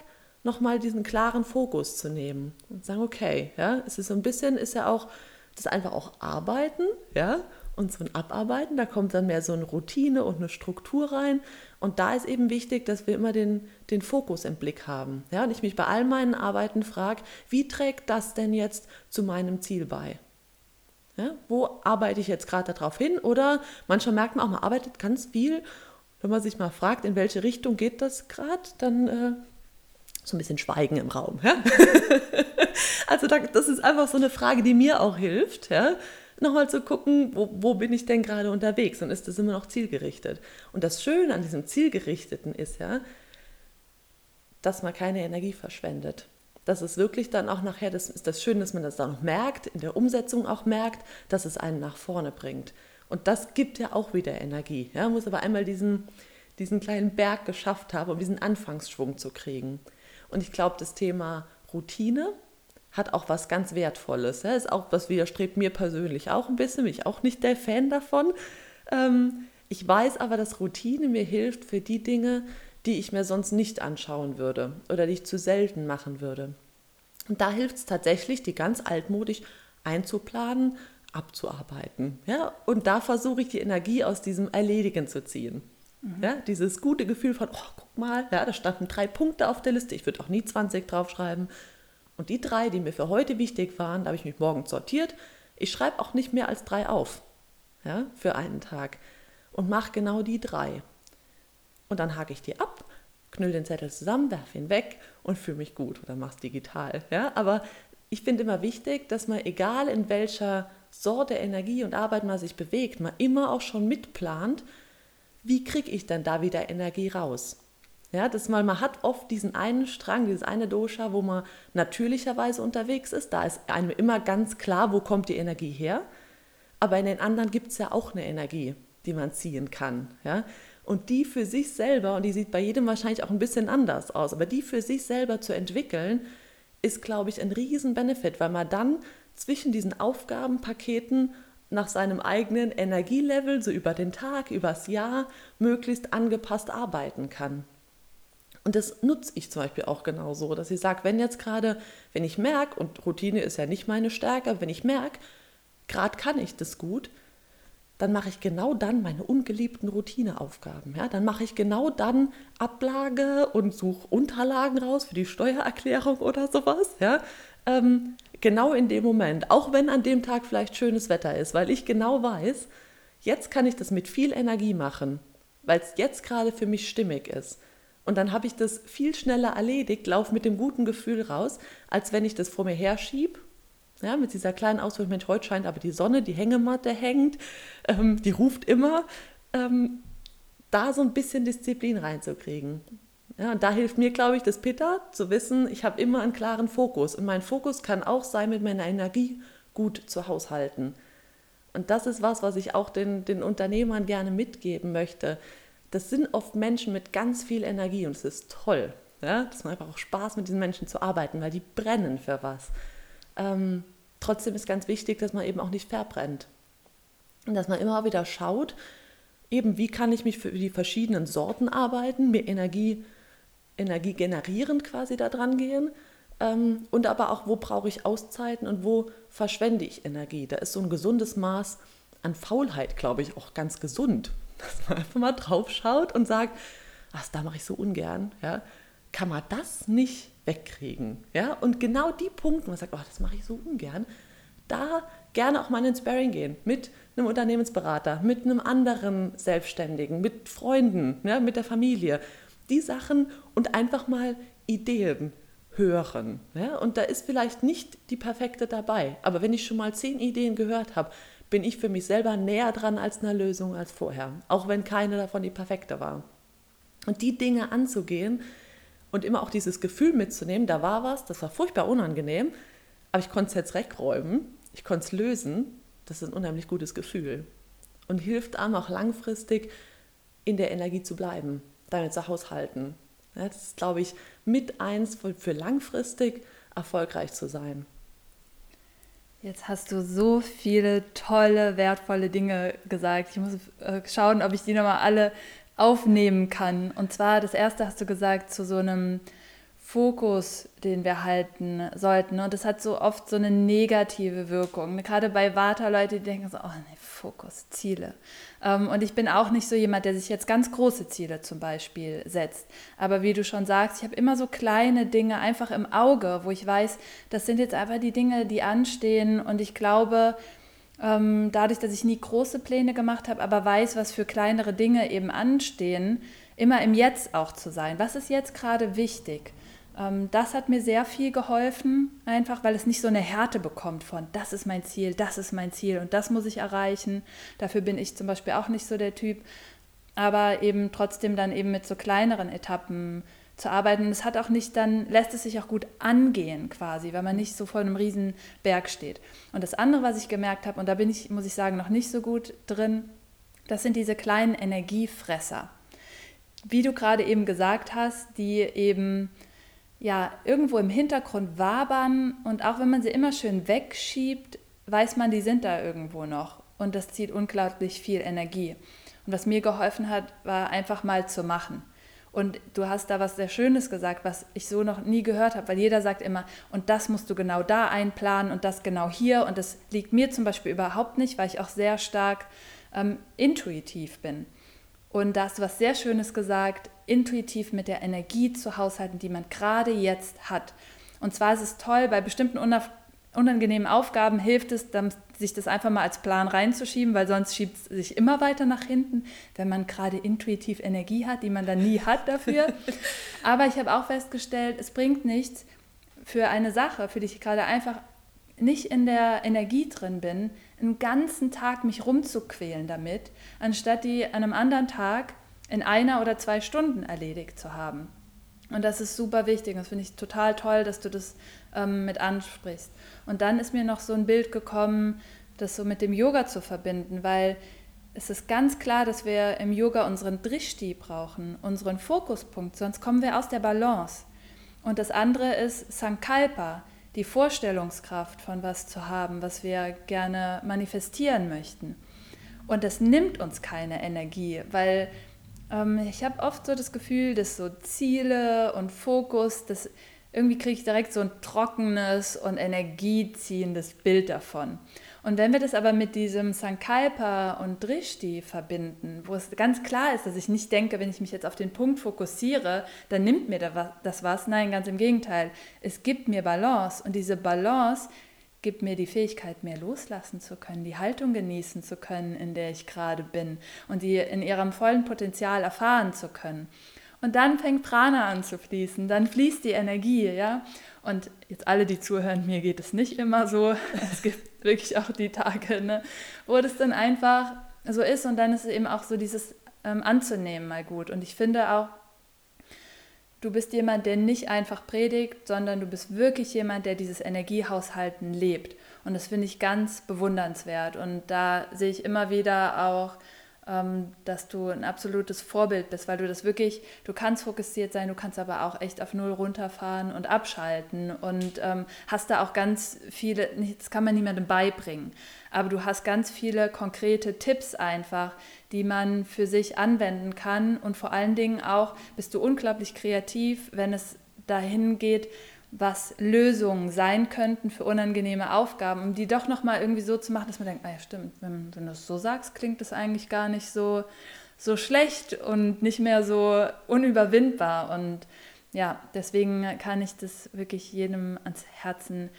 nochmal diesen klaren Fokus zu nehmen und sagen, okay, ja, es ist so ein bisschen, ist ja auch das einfach auch Arbeiten, ja, und so ein Abarbeiten, da kommt dann mehr so eine Routine und eine Struktur rein. Und da ist eben wichtig, dass wir immer den, den Fokus im Blick haben. Ja, und ich mich bei all meinen Arbeiten frage, wie trägt das denn jetzt zu meinem Ziel bei? Ja, wo arbeite ich jetzt gerade darauf hin? Oder manchmal merkt man auch, man arbeitet ganz viel. Wenn man sich mal fragt, in welche Richtung geht das gerade, dann äh, so ein bisschen Schweigen im Raum. Ja? also das ist einfach so eine Frage, die mir auch hilft, ja? nochmal zu gucken, wo, wo bin ich denn gerade unterwegs und ist das immer noch zielgerichtet. Und das Schöne an diesem Zielgerichteten ist ja, dass man keine Energie verschwendet. Das ist wirklich dann auch nachher, das ist das Schöne, dass man das dann noch merkt, in der Umsetzung auch merkt, dass es einen nach vorne bringt. Und das gibt ja auch wieder Energie. Ja? Muss aber einmal diesen, diesen kleinen Berg geschafft haben, um diesen Anfangsschwung zu kriegen. Und ich glaube, das Thema Routine hat auch was ganz Wertvolles. Ja, ist auch was widerstrebt mir persönlich auch ein bisschen, bin ich auch nicht der Fan davon. Ähm, ich weiß aber, dass Routine mir hilft für die Dinge, die ich mir sonst nicht anschauen würde oder die ich zu selten machen würde. Und da hilft es tatsächlich, die ganz altmodisch einzuplanen, abzuarbeiten. Ja? Und da versuche ich die Energie aus diesem Erledigen zu ziehen. Mhm. Ja, dieses gute Gefühl von, oh, guck mal, ja, da standen drei Punkte auf der Liste, ich würde auch nie 20 draufschreiben. Und die drei, die mir für heute wichtig waren, da habe ich mich morgens sortiert. Ich schreibe auch nicht mehr als drei auf, ja, für einen Tag. Und mache genau die drei. Und dann hake ich die ab, knüll den Zettel zusammen, werfe ihn weg und fühle mich gut. Oder mache es digital. Ja? Aber ich finde immer wichtig, dass man, egal in welcher Sorte Energie und Arbeit man sich bewegt, man immer auch schon mitplant, wie kriege ich denn da wieder Energie raus? Ja, dass man, man hat oft diesen einen Strang, dieses eine Dosha, wo man natürlicherweise unterwegs ist. Da ist einem immer ganz klar, wo kommt die Energie her. Aber in den anderen gibt es ja auch eine Energie, die man ziehen kann. Ja? Und die für sich selber, und die sieht bei jedem wahrscheinlich auch ein bisschen anders aus, aber die für sich selber zu entwickeln, ist, glaube ich, ein riesen Benefit, weil man dann zwischen diesen Aufgabenpaketen nach seinem eigenen Energielevel, so über den Tag, übers Jahr, möglichst angepasst arbeiten kann. Und das nutze ich zum Beispiel auch genauso, dass ich sage, wenn jetzt gerade, wenn ich merke, und Routine ist ja nicht meine Stärke, wenn ich merke, gerade kann ich das gut, dann mache ich genau dann meine ungeliebten Routineaufgaben. Ja? Dann mache ich genau dann Ablage und suche Unterlagen raus für die Steuererklärung oder sowas. Ja? Ähm, genau in dem Moment, auch wenn an dem Tag vielleicht schönes Wetter ist, weil ich genau weiß, jetzt kann ich das mit viel Energie machen, weil es jetzt gerade für mich stimmig ist. Und dann habe ich das viel schneller erledigt, laufe mit dem guten Gefühl raus, als wenn ich das vor mir herschiebe. Ja, mit dieser kleinen Auswirkung, Mensch, heute scheint aber die Sonne, die Hängematte hängt, ähm, die ruft immer, ähm, da so ein bisschen Disziplin reinzukriegen. Ja, und da hilft mir, glaube ich, das Pitta, zu wissen, ich habe immer einen klaren Fokus. Und mein Fokus kann auch sein, mit meiner Energie gut zu haushalten. Und das ist was, was ich auch den, den Unternehmern gerne mitgeben möchte. Das sind oft Menschen mit ganz viel Energie und es ist toll. Ja? Das macht einfach auch Spaß, mit diesen Menschen zu arbeiten, weil die brennen für was. Ähm, trotzdem ist ganz wichtig, dass man eben auch nicht verbrennt. Und dass man immer wieder schaut, eben wie kann ich mich für die verschiedenen Sorten arbeiten, mir Energie Energie generierend quasi da dran gehen. Ähm, und aber auch, wo brauche ich Auszeiten und wo verschwende ich Energie. Da ist so ein gesundes Maß an Faulheit, glaube ich, auch ganz gesund. Dass man einfach mal drauf schaut und sagt, was, da mache ich so ungern. Ja? Kann man das nicht wegkriegen? Ja? Und genau die Punkte, wo man sagt, oh, das mache ich so ungern, da gerne auch mal ins Sparring gehen mit einem Unternehmensberater, mit einem anderen Selbstständigen, mit Freunden, ja, mit der Familie die Sachen und einfach mal Ideen hören. Ja? Und da ist vielleicht nicht die perfekte dabei, aber wenn ich schon mal zehn Ideen gehört habe, bin ich für mich selber näher dran als einer Lösung als vorher, auch wenn keine davon die perfekte war. Und die Dinge anzugehen und immer auch dieses Gefühl mitzunehmen, da war was, das war furchtbar unangenehm, aber ich konnte es jetzt wegräumen, ich konnte es lösen, das ist ein unheimlich gutes Gefühl und hilft einem auch langfristig in der Energie zu bleiben damit zu haushalten. das ist, glaube ich, mit eins für langfristig erfolgreich zu sein. Jetzt hast du so viele tolle, wertvolle Dinge gesagt. Ich muss äh, schauen, ob ich die nochmal alle aufnehmen kann. Und zwar, das erste hast du gesagt, zu so einem Fokus, den wir halten sollten. Und das hat so oft so eine negative Wirkung. Gerade bei Vata-Leute, die denken so, oh nee, Fokus, Ziele. Ähm, und ich bin auch nicht so jemand, der sich jetzt ganz große Ziele zum Beispiel setzt. Aber wie du schon sagst, ich habe immer so kleine Dinge einfach im Auge, wo ich weiß, das sind jetzt einfach die Dinge, die anstehen. Und ich glaube, ähm, dadurch, dass ich nie große Pläne gemacht habe, aber weiß, was für kleinere Dinge eben anstehen, immer im Jetzt auch zu sein. Was ist jetzt gerade wichtig? Ähm, das hat mir sehr viel geholfen, einfach weil es nicht so eine Härte bekommt von, das ist mein Ziel, das ist mein Ziel und das muss ich erreichen. Dafür bin ich zum Beispiel auch nicht so der Typ, aber eben trotzdem dann eben mit so kleineren Etappen zu arbeiten. Es hat auch nicht dann, lässt es sich auch gut angehen quasi, weil man nicht so vor einem riesen Berg steht. Und das andere, was ich gemerkt habe, und da bin ich, muss ich sagen, noch nicht so gut drin, das sind diese kleinen Energiefresser. Wie du gerade eben gesagt hast, die eben ja irgendwo im Hintergrund wabern und auch wenn man sie immer schön wegschiebt, weiß man, die sind da irgendwo noch und das zieht unglaublich viel Energie. Und was mir geholfen hat, war einfach mal zu machen. Und du hast da was sehr Schönes gesagt, was ich so noch nie gehört habe, weil jeder sagt immer, und das musst du genau da einplanen und das genau hier. Und das liegt mir zum Beispiel überhaupt nicht, weil ich auch sehr stark ähm, intuitiv bin. Und da hast du was sehr Schönes gesagt, intuitiv mit der Energie zu haushalten, die man gerade jetzt hat. Und zwar ist es toll, bei bestimmten unangenehmen Aufgaben hilft es, sich das einfach mal als Plan reinzuschieben, weil sonst schiebt es sich immer weiter nach hinten, wenn man gerade intuitiv Energie hat, die man dann nie hat dafür. Aber ich habe auch festgestellt, es bringt nichts für eine Sache, für die ich gerade einfach nicht in der Energie drin bin, einen ganzen Tag mich rumzuquälen damit, anstatt die an einem anderen Tag in einer oder zwei Stunden erledigt zu haben. Und das ist super wichtig. Das finde ich total toll, dass du das ähm, mit ansprichst. Und dann ist mir noch so ein Bild gekommen, das so mit dem Yoga zu verbinden, weil es ist ganz klar, dass wir im Yoga unseren Drishti brauchen, unseren Fokuspunkt, sonst kommen wir aus der Balance. Und das andere ist Sankalpa, die Vorstellungskraft von was zu haben, was wir gerne manifestieren möchten. Und das nimmt uns keine Energie, weil ähm, ich habe oft so das Gefühl, dass so Ziele und Fokus, das irgendwie kriege ich direkt so ein trockenes und energieziehendes Bild davon. Und wenn wir das aber mit diesem Sankalpa und Drishti verbinden, wo es ganz klar ist, dass ich nicht denke, wenn ich mich jetzt auf den Punkt fokussiere, dann nimmt mir das was. Nein, ganz im Gegenteil. Es gibt mir Balance und diese Balance gibt mir die Fähigkeit, mehr loslassen zu können, die Haltung genießen zu können, in der ich gerade bin und die in ihrem vollen Potenzial erfahren zu können. Und dann fängt Prana an zu fließen, dann fließt die Energie, ja. Und jetzt alle, die zuhören, mir geht es nicht immer so. Es gibt wirklich auch die Tage, ne, wo das dann einfach so ist und dann ist es eben auch so dieses ähm, anzunehmen mal gut. Und ich finde auch, du bist jemand, der nicht einfach predigt, sondern du bist wirklich jemand, der dieses Energiehaushalten lebt. Und das finde ich ganz bewundernswert. Und da sehe ich immer wieder auch dass du ein absolutes Vorbild bist, weil du das wirklich, du kannst fokussiert sein, du kannst aber auch echt auf Null runterfahren und abschalten und ähm, hast da auch ganz viele, das kann man niemandem beibringen, aber du hast ganz viele konkrete Tipps einfach, die man für sich anwenden kann und vor allen Dingen auch bist du unglaublich kreativ, wenn es dahin geht, was Lösungen sein könnten für unangenehme Aufgaben, um die doch nochmal irgendwie so zu machen, dass man denkt, ah ja stimmt, wenn, wenn du es so sagst, klingt das eigentlich gar nicht so, so schlecht und nicht mehr so unüberwindbar. Und ja, deswegen kann ich das wirklich jedem ans Herzen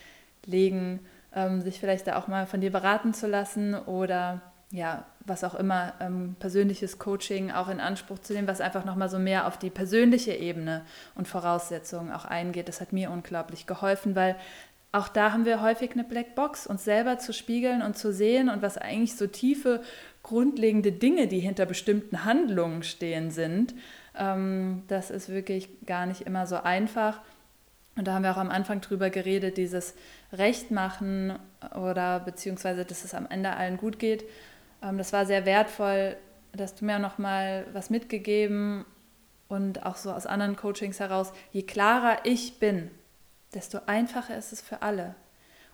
legen, ähm, sich vielleicht da auch mal von dir beraten zu lassen oder ja, was auch immer, ähm, persönliches Coaching auch in Anspruch zu nehmen, was einfach nochmal so mehr auf die persönliche Ebene und Voraussetzungen auch eingeht. Das hat mir unglaublich geholfen, weil auch da haben wir häufig eine Blackbox, uns selber zu spiegeln und zu sehen und was eigentlich so tiefe, grundlegende Dinge, die hinter bestimmten Handlungen stehen sind. Ähm, das ist wirklich gar nicht immer so einfach. Und da haben wir auch am Anfang drüber geredet, dieses Recht machen oder beziehungsweise, dass es am Ende allen gut geht das war sehr wertvoll, dass du mir noch mal was mitgegeben und auch so aus anderen Coachings heraus, je klarer ich bin, desto einfacher ist es für alle.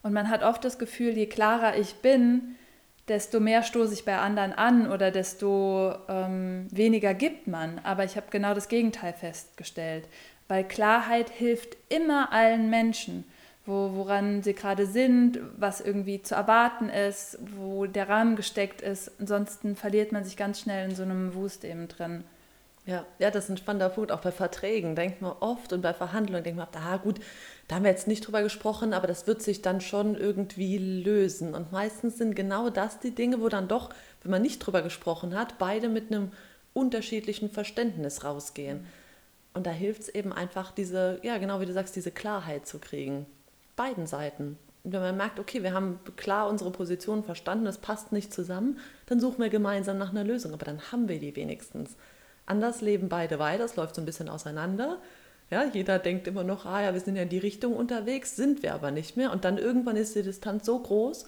Und man hat oft das Gefühl, je klarer ich bin, desto mehr stoße ich bei anderen an oder desto ähm, weniger gibt man. Aber ich habe genau das Gegenteil festgestellt, weil Klarheit hilft immer allen Menschen wo, woran sie gerade sind, was irgendwie zu erwarten ist, wo der Rahmen gesteckt ist. Ansonsten verliert man sich ganz schnell in so einem Wust eben drin. Ja, ja, das ist ein spannender Punkt. Auch bei Verträgen denkt man oft und bei Verhandlungen denkt man, ah gut, da haben wir jetzt nicht drüber gesprochen, aber das wird sich dann schon irgendwie lösen. Und meistens sind genau das die Dinge, wo dann doch, wenn man nicht drüber gesprochen hat, beide mit einem unterschiedlichen Verständnis rausgehen. Und da hilft es eben einfach, diese, ja, genau wie du sagst, diese Klarheit zu kriegen beiden Seiten. Und wenn man merkt, okay, wir haben klar unsere Position verstanden, es passt nicht zusammen, dann suchen wir gemeinsam nach einer Lösung. Aber dann haben wir die wenigstens. Anders leben beide weiter, es läuft so ein bisschen auseinander. Ja, jeder denkt immer noch, ah ja, wir sind ja in die Richtung unterwegs, sind wir aber nicht mehr. Und dann irgendwann ist die Distanz so groß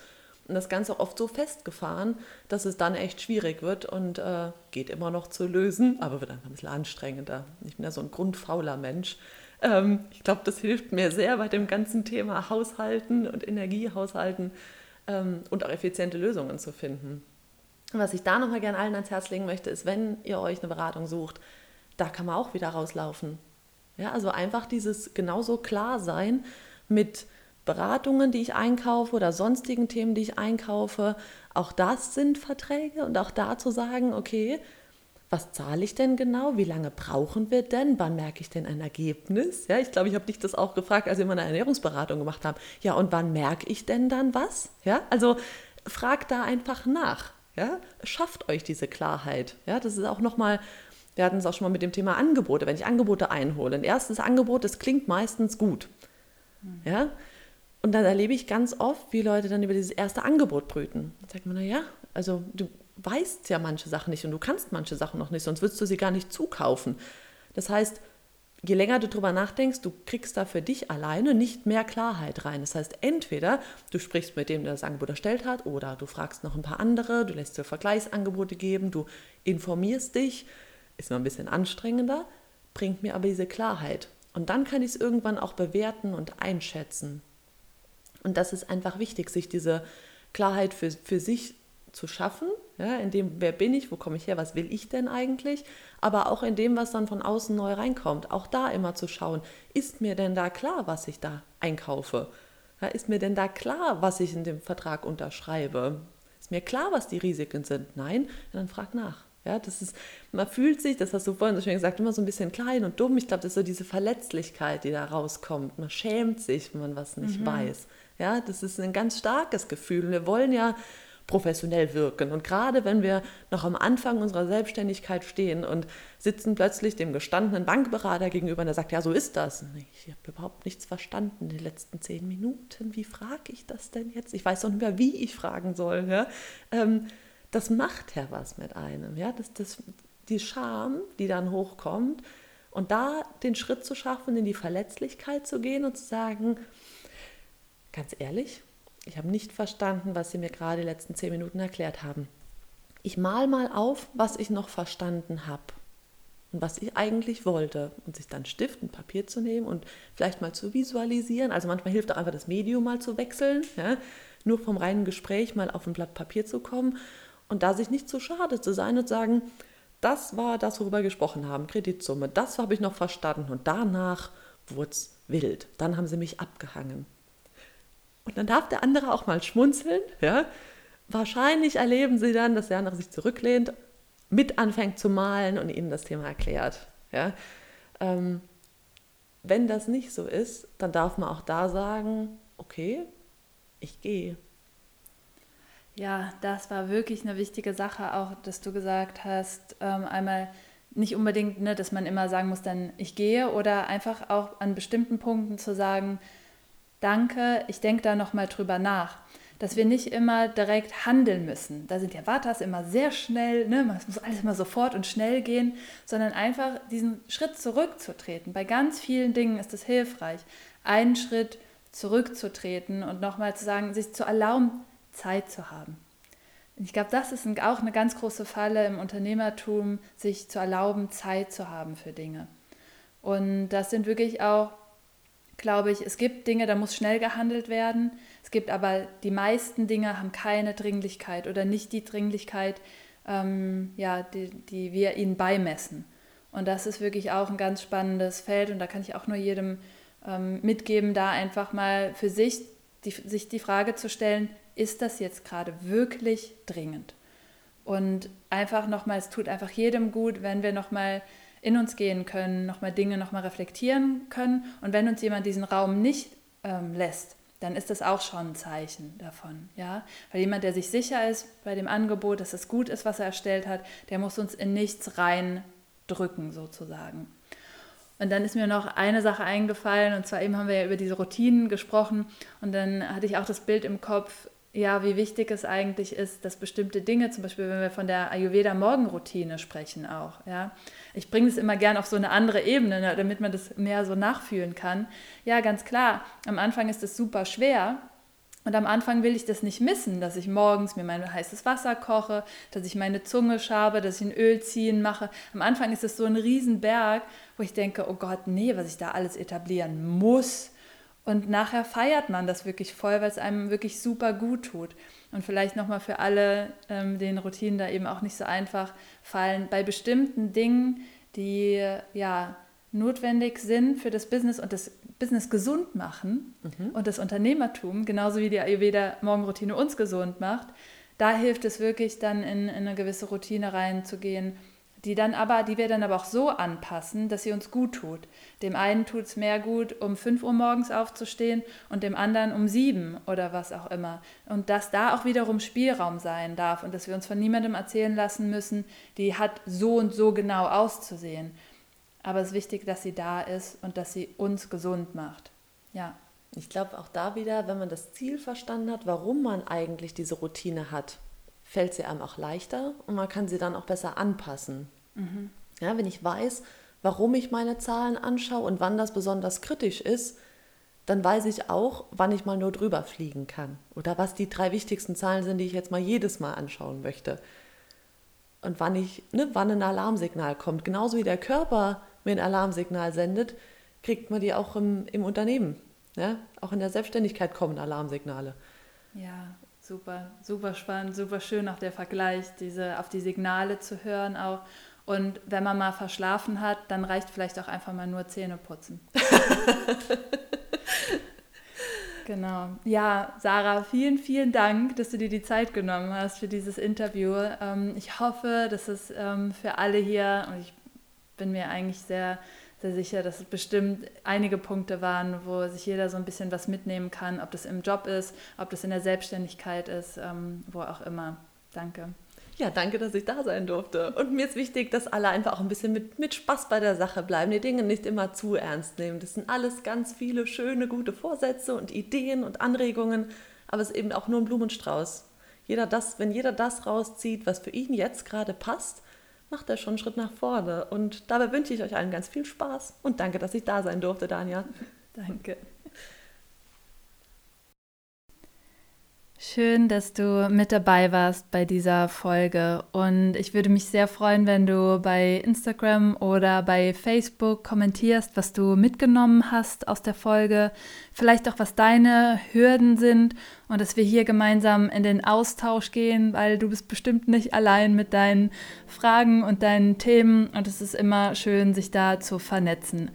und das Ganze auch oft so festgefahren, dass es dann echt schwierig wird und äh, geht immer noch zu lösen, aber wird einfach ein bisschen anstrengender. Ich bin ja so ein grundfauler Mensch. Ähm, ich glaube, das hilft mir sehr bei dem ganzen Thema Haushalten und Energiehaushalten ähm, und auch effiziente Lösungen zu finden. Was ich da nochmal gerne allen ans Herz legen möchte, ist, wenn ihr euch eine Beratung sucht, da kann man auch wieder rauslaufen. Ja, also einfach dieses genauso klar sein mit Beratungen, die ich einkaufe oder sonstigen Themen, die ich einkaufe. Auch das sind Verträge und auch da zu sagen, okay, was zahle ich denn genau? Wie lange brauchen wir denn? Wann merke ich denn ein Ergebnis? Ja, ich glaube, ich habe dich das auch gefragt, als wir mal eine Ernährungsberatung gemacht haben. Ja, und wann merke ich denn dann was? Ja, also fragt da einfach nach. Ja, schafft euch diese Klarheit. Ja, das ist auch nochmal, wir hatten es auch schon mal mit dem Thema Angebote. Wenn ich Angebote einhole, ein erstes Angebot, das klingt meistens gut. Ja, und dann erlebe ich ganz oft, wie Leute dann über dieses erste Angebot brüten. Da sagt man, naja, also du weißt ja manche Sachen nicht und du kannst manche Sachen noch nicht, sonst würdest du sie gar nicht zukaufen. Das heißt, je länger du drüber nachdenkst, du kriegst da für dich alleine nicht mehr Klarheit rein. Das heißt, entweder du sprichst mit dem, der das Angebot erstellt hat, oder du fragst noch ein paar andere, du lässt dir Vergleichsangebote geben, du informierst dich, ist mal ein bisschen anstrengender, bringt mir aber diese Klarheit. Und dann kann ich es irgendwann auch bewerten und einschätzen. Und das ist einfach wichtig, sich diese Klarheit für, für sich zu schaffen, ja, in dem, wer bin ich, wo komme ich her, was will ich denn eigentlich, aber auch in dem, was dann von außen neu reinkommt, auch da immer zu schauen, ist mir denn da klar, was ich da einkaufe? Ja, ist mir denn da klar, was ich in dem Vertrag unterschreibe? Ist mir klar, was die Risiken sind? Nein, dann frag nach. Ja, das ist, man fühlt sich, das hast du vorhin so schön gesagt, immer so ein bisschen klein und dumm. Ich glaube, das ist so diese Verletzlichkeit, die da rauskommt. Man schämt sich, wenn man was nicht mhm. weiß. Ja, das ist ein ganz starkes Gefühl. Wir wollen ja professionell wirken. Und gerade wenn wir noch am Anfang unserer Selbstständigkeit stehen und sitzen plötzlich dem gestandenen Bankberater gegenüber und der sagt, ja, so ist das. Ich habe überhaupt nichts verstanden in den letzten zehn Minuten. Wie frage ich das denn jetzt? Ich weiß doch nicht mehr, wie ich fragen soll. Ja? Ähm, das macht ja was mit einem. Ja? Das, das, die Scham, die dann hochkommt, und da den Schritt zu schaffen, in die Verletzlichkeit zu gehen und zu sagen, ganz ehrlich, ich habe nicht verstanden, was Sie mir gerade die letzten zehn Minuten erklärt haben. Ich mal mal auf, was ich noch verstanden habe und was ich eigentlich wollte. Und sich dann Stift und Papier zu nehmen und vielleicht mal zu visualisieren. Also manchmal hilft auch einfach das Medium mal zu wechseln. Ja? Nur vom reinen Gespräch mal auf ein Blatt Papier zu kommen und da sich nicht zu schade zu sein und sagen, das war das, worüber wir gesprochen haben, Kreditsumme, das habe ich noch verstanden und danach wurde es wild. Dann haben sie mich abgehangen. Und dann darf der andere auch mal schmunzeln. Ja? Wahrscheinlich erleben sie dann, dass der andere sich zurücklehnt, mit anfängt zu malen und ihnen das Thema erklärt. Ja? Ähm, wenn das nicht so ist, dann darf man auch da sagen, okay, ich gehe. Ja, das war wirklich eine wichtige Sache, auch dass du gesagt hast, ähm, einmal nicht unbedingt, ne, dass man immer sagen muss, dann ich gehe oder einfach auch an bestimmten Punkten zu sagen, danke, ich denke da nochmal drüber nach. Dass wir nicht immer direkt handeln müssen. Da sind ja Vatas immer sehr schnell, ne? es muss alles immer sofort und schnell gehen, sondern einfach diesen Schritt zurückzutreten. Bei ganz vielen Dingen ist es hilfreich, einen Schritt zurückzutreten und nochmal zu sagen, sich zu erlauben, Zeit zu haben. Ich glaube, das ist auch eine ganz große Falle im Unternehmertum, sich zu erlauben, Zeit zu haben für Dinge. Und das sind wirklich auch glaube ich, es gibt Dinge, da muss schnell gehandelt werden. Es gibt aber die meisten Dinge haben keine Dringlichkeit oder nicht die Dringlichkeit, ähm, ja, die, die wir ihnen beimessen. Und das ist wirklich auch ein ganz spannendes Feld und da kann ich auch nur jedem ähm, mitgeben, da einfach mal für sich die, sich die Frage zu stellen, ist das jetzt gerade wirklich dringend? Und einfach nochmal, es tut einfach jedem gut, wenn wir nochmal in uns gehen können, nochmal Dinge nochmal reflektieren können. Und wenn uns jemand diesen Raum nicht ähm, lässt, dann ist das auch schon ein Zeichen davon. Ja? Weil jemand, der sich sicher ist bei dem Angebot, dass es gut ist, was er erstellt hat, der muss uns in nichts reindrücken, sozusagen. Und dann ist mir noch eine Sache eingefallen, und zwar eben haben wir ja über diese Routinen gesprochen, und dann hatte ich auch das Bild im Kopf, ja, wie wichtig es eigentlich ist, dass bestimmte Dinge, zum Beispiel wenn wir von der Ayurveda-Morgenroutine sprechen auch, ja. Ich bringe es immer gern auf so eine andere Ebene, ne, damit man das mehr so nachfühlen kann. Ja, ganz klar, am Anfang ist es super schwer, und am Anfang will ich das nicht missen, dass ich morgens mir mein heißes Wasser koche, dass ich meine Zunge schabe, dass ich ein Öl ziehen mache. Am Anfang ist es so ein Riesenberg, wo ich denke, oh Gott, nee, was ich da alles etablieren muss. Und nachher feiert man das wirklich voll, weil es einem wirklich super gut tut. Und vielleicht nochmal für alle, ähm, denen Routinen da eben auch nicht so einfach fallen, bei bestimmten Dingen, die ja notwendig sind für das Business und das Business gesund machen mhm. und das Unternehmertum, genauso wie die Ayurveda Morgenroutine uns gesund macht, da hilft es wirklich dann in, in eine gewisse Routine reinzugehen die dann aber, die wir dann aber auch so anpassen, dass sie uns gut tut. Dem einen tut es mehr gut, um 5 Uhr morgens aufzustehen und dem anderen um 7 oder was auch immer. Und dass da auch wiederum Spielraum sein darf und dass wir uns von niemandem erzählen lassen müssen, die hat so und so genau auszusehen. Aber es ist wichtig, dass sie da ist und dass sie uns gesund macht. Ja. Ich glaube auch da wieder, wenn man das Ziel verstanden hat, warum man eigentlich diese Routine hat, fällt sie einem auch leichter und man kann sie dann auch besser anpassen. Mhm. Ja, wenn ich weiß, warum ich meine Zahlen anschaue und wann das besonders kritisch ist, dann weiß ich auch, wann ich mal nur drüber fliegen kann. Oder was die drei wichtigsten Zahlen sind, die ich jetzt mal jedes Mal anschauen möchte. Und wann ich, ne, wann ein Alarmsignal kommt. Genauso wie der Körper mir ein Alarmsignal sendet, kriegt man die auch im, im Unternehmen. Ja? Auch in der Selbstständigkeit kommen Alarmsignale. Ja, super, super spannend, super schön auch der Vergleich, diese, auf die Signale zu hören auch. Und wenn man mal verschlafen hat, dann reicht vielleicht auch einfach mal nur Zähne putzen. Genau. Ja, Sarah, vielen, vielen Dank, dass du dir die Zeit genommen hast für dieses Interview. Ähm, ich hoffe, dass es ähm, für alle hier, und ich bin mir eigentlich sehr, sehr sicher, dass es bestimmt einige Punkte waren, wo sich jeder so ein bisschen was mitnehmen kann, ob das im Job ist, ob das in der Selbstständigkeit ist, ähm, wo auch immer. Danke. Ja, danke, dass ich da sein durfte. Und mir ist wichtig, dass alle einfach auch ein bisschen mit, mit Spaß bei der Sache bleiben, die Dinge nicht immer zu ernst nehmen. Das sind alles ganz viele schöne, gute Vorsätze und Ideen und Anregungen, aber es ist eben auch nur ein Blumenstrauß. Jeder das, wenn jeder das rauszieht, was für ihn jetzt gerade passt, macht er schon einen Schritt nach vorne. Und dabei wünsche ich euch allen ganz viel Spaß und danke, dass ich da sein durfte, Dania. Danke. Schön, dass du mit dabei warst bei dieser Folge. Und ich würde mich sehr freuen, wenn du bei Instagram oder bei Facebook kommentierst, was du mitgenommen hast aus der Folge, vielleicht auch was deine Hürden sind und dass wir hier gemeinsam in den Austausch gehen, weil du bist bestimmt nicht allein mit deinen Fragen und deinen Themen. Und es ist immer schön, sich da zu vernetzen.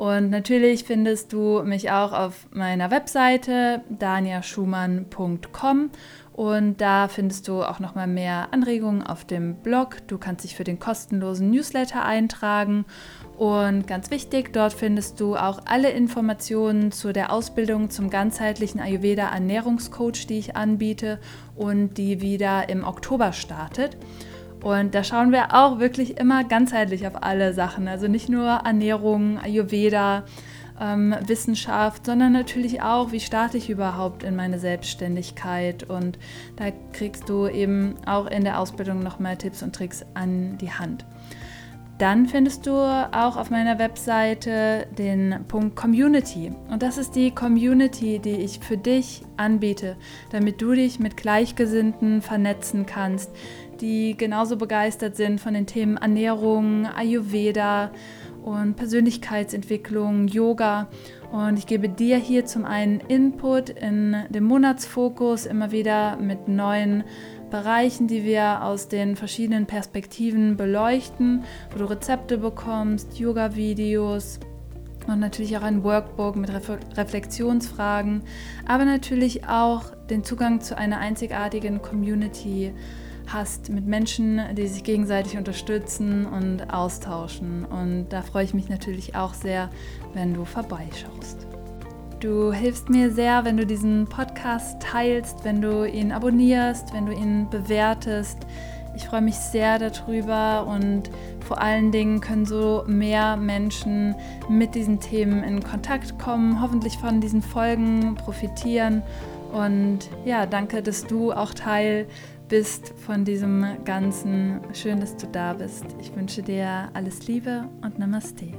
Und natürlich findest du mich auch auf meiner Webseite daniaschumann.com und da findest du auch noch mal mehr Anregungen auf dem Blog. Du kannst dich für den kostenlosen Newsletter eintragen und ganz wichtig, dort findest du auch alle Informationen zu der Ausbildung zum ganzheitlichen Ayurveda Ernährungscoach, die ich anbiete und die wieder im Oktober startet. Und da schauen wir auch wirklich immer ganzheitlich auf alle Sachen. Also nicht nur Ernährung, Ayurveda, ähm, Wissenschaft, sondern natürlich auch, wie starte ich überhaupt in meine Selbstständigkeit. Und da kriegst du eben auch in der Ausbildung nochmal Tipps und Tricks an die Hand. Dann findest du auch auf meiner Webseite den Punkt Community. Und das ist die Community, die ich für dich anbiete, damit du dich mit Gleichgesinnten vernetzen kannst, die genauso begeistert sind von den Themen Ernährung, Ayurveda und Persönlichkeitsentwicklung, Yoga. Und ich gebe dir hier zum einen Input in dem Monatsfokus immer wieder mit neuen Bereichen, die wir aus den verschiedenen Perspektiven beleuchten, wo du Rezepte bekommst, Yoga-Videos, und natürlich auch ein Workbook mit Reflexionsfragen, aber natürlich auch den Zugang zu einer einzigartigen Community hast mit Menschen, die sich gegenseitig unterstützen und austauschen. Und da freue ich mich natürlich auch sehr, wenn du vorbeischaust. Du hilfst mir sehr, wenn du diesen Podcast teilst, wenn du ihn abonnierst, wenn du ihn bewertest. Ich freue mich sehr darüber und vor allen Dingen können so mehr Menschen mit diesen Themen in Kontakt kommen, hoffentlich von diesen Folgen profitieren. Und ja, danke, dass du auch Teil bist von diesem Ganzen. Schön, dass du da bist. Ich wünsche dir alles Liebe und Namaste.